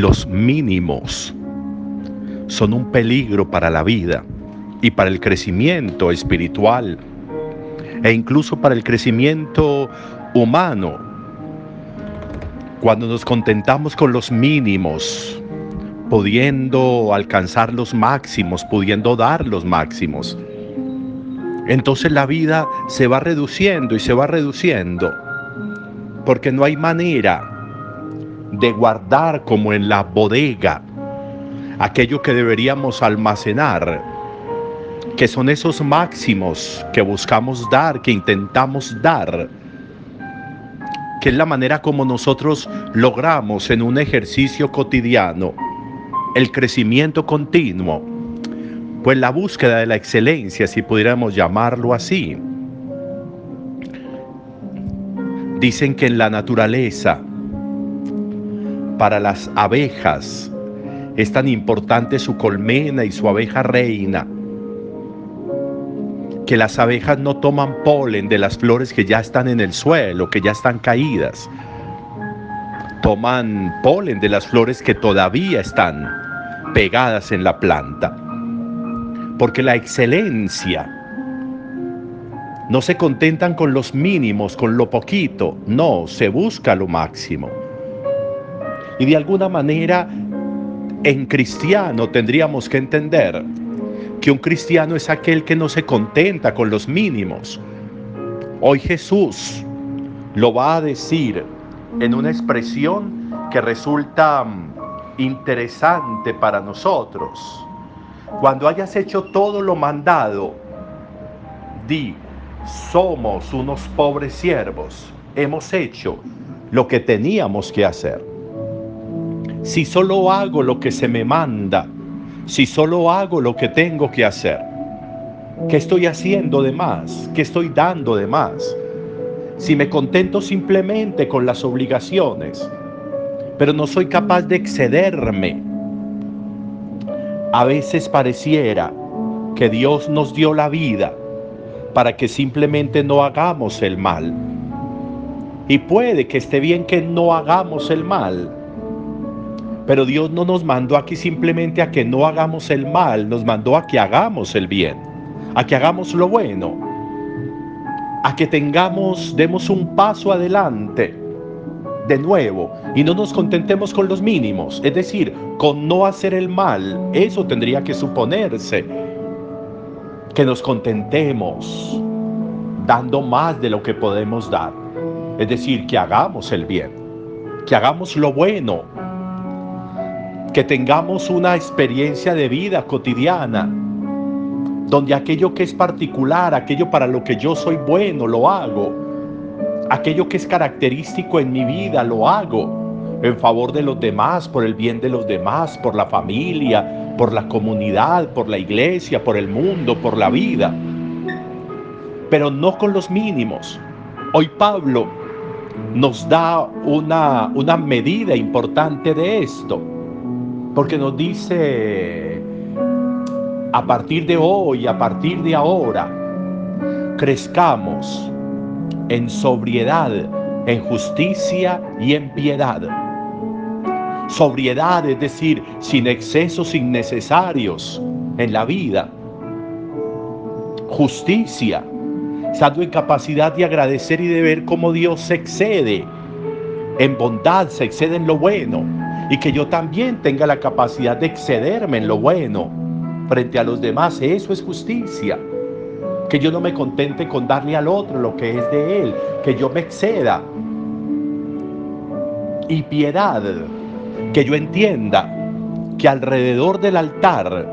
los mínimos son un peligro para la vida y para el crecimiento espiritual e incluso para el crecimiento humano. Cuando nos contentamos con los mínimos, pudiendo alcanzar los máximos, pudiendo dar los máximos, entonces la vida se va reduciendo y se va reduciendo, porque no hay manera de guardar como en la bodega aquello que deberíamos almacenar, que son esos máximos que buscamos dar, que intentamos dar, que es la manera como nosotros logramos en un ejercicio cotidiano el crecimiento continuo, pues la búsqueda de la excelencia, si pudiéramos llamarlo así. Dicen que en la naturaleza, para las abejas, es tan importante su colmena y su abeja reina, que las abejas no toman polen de las flores que ya están en el suelo, que ya están caídas. Toman polen de las flores que todavía están pegadas en la planta. Porque la excelencia no se contentan con los mínimos, con lo poquito, no, se busca lo máximo. Y de alguna manera, en cristiano tendríamos que entender que un cristiano es aquel que no se contenta con los mínimos. Hoy Jesús lo va a decir en una expresión que resulta mm, interesante para nosotros. Cuando hayas hecho todo lo mandado, di, somos unos pobres siervos, hemos hecho lo que teníamos que hacer. Si solo hago lo que se me manda, si solo hago lo que tengo que hacer, ¿qué estoy haciendo de más? ¿Qué estoy dando de más? Si me contento simplemente con las obligaciones, pero no soy capaz de excederme, a veces pareciera que Dios nos dio la vida para que simplemente no hagamos el mal. Y puede que esté bien que no hagamos el mal, pero Dios no nos mandó aquí simplemente a que no hagamos el mal, nos mandó a que hagamos el bien, a que hagamos lo bueno, a que tengamos, demos un paso adelante de nuevo y no nos contentemos con los mínimos, es decir, con no hacer el mal. Eso tendría que suponerse que nos contentemos dando más de lo que podemos dar. Es decir, que hagamos el bien, que hagamos lo bueno, que tengamos una experiencia de vida cotidiana, donde aquello que es particular, aquello para lo que yo soy bueno, lo hago, aquello que es característico en mi vida, lo hago en favor de los demás, por el bien de los demás, por la familia, por la comunidad, por la iglesia, por el mundo, por la vida, pero no con los mínimos. Hoy Pablo nos da una, una medida importante de esto. Porque nos dice, a partir de hoy, a partir de ahora, crezcamos en sobriedad, en justicia y en piedad. Sobriedad, es decir, sin excesos innecesarios en la vida. Justicia, estando en capacidad de agradecer y de ver cómo Dios se excede en bondad, se excede en lo bueno y que yo también tenga la capacidad de excederme en lo bueno frente a los demás. Eso es justicia. Que yo no me contente con darle al otro lo que es de él, que yo me exceda. Y piedad, que yo entienda que alrededor del altar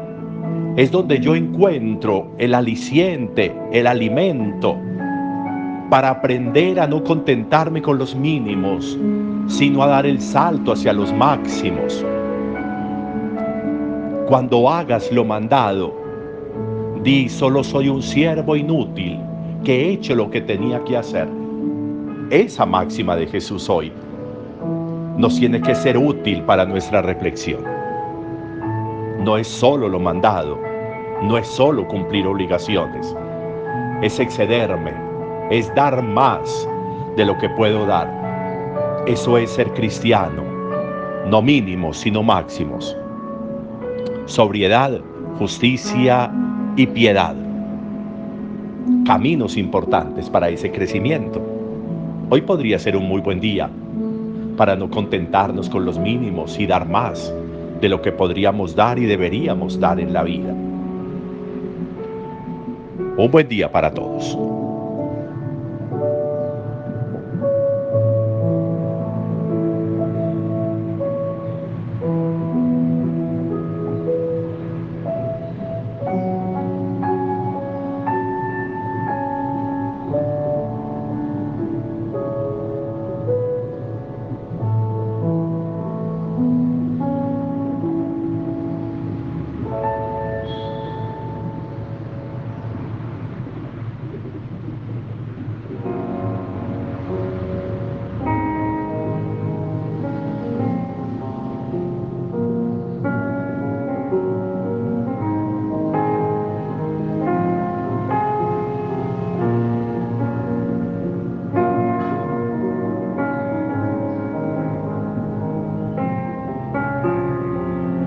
es donde yo encuentro el aliciente, el alimento, para aprender a no contentarme con los mínimos, sino a dar el salto hacia los máximos. Cuando hagas lo mandado, di solo soy un siervo inútil que he hecho lo que tenía que hacer. Esa máxima de Jesús hoy nos tiene que ser útil para nuestra reflexión. No es solo lo mandado, no es solo cumplir obligaciones, es excederme, es dar más de lo que puedo dar. Eso es ser cristiano. no mínimos, sino máximos. Sobriedad, justicia y piedad. Caminos importantes para ese crecimiento. Hoy podría ser un muy buen día para no contentarnos con los mínimos y dar más de lo que podríamos dar y deberíamos dar en la vida. Un buen día para todos.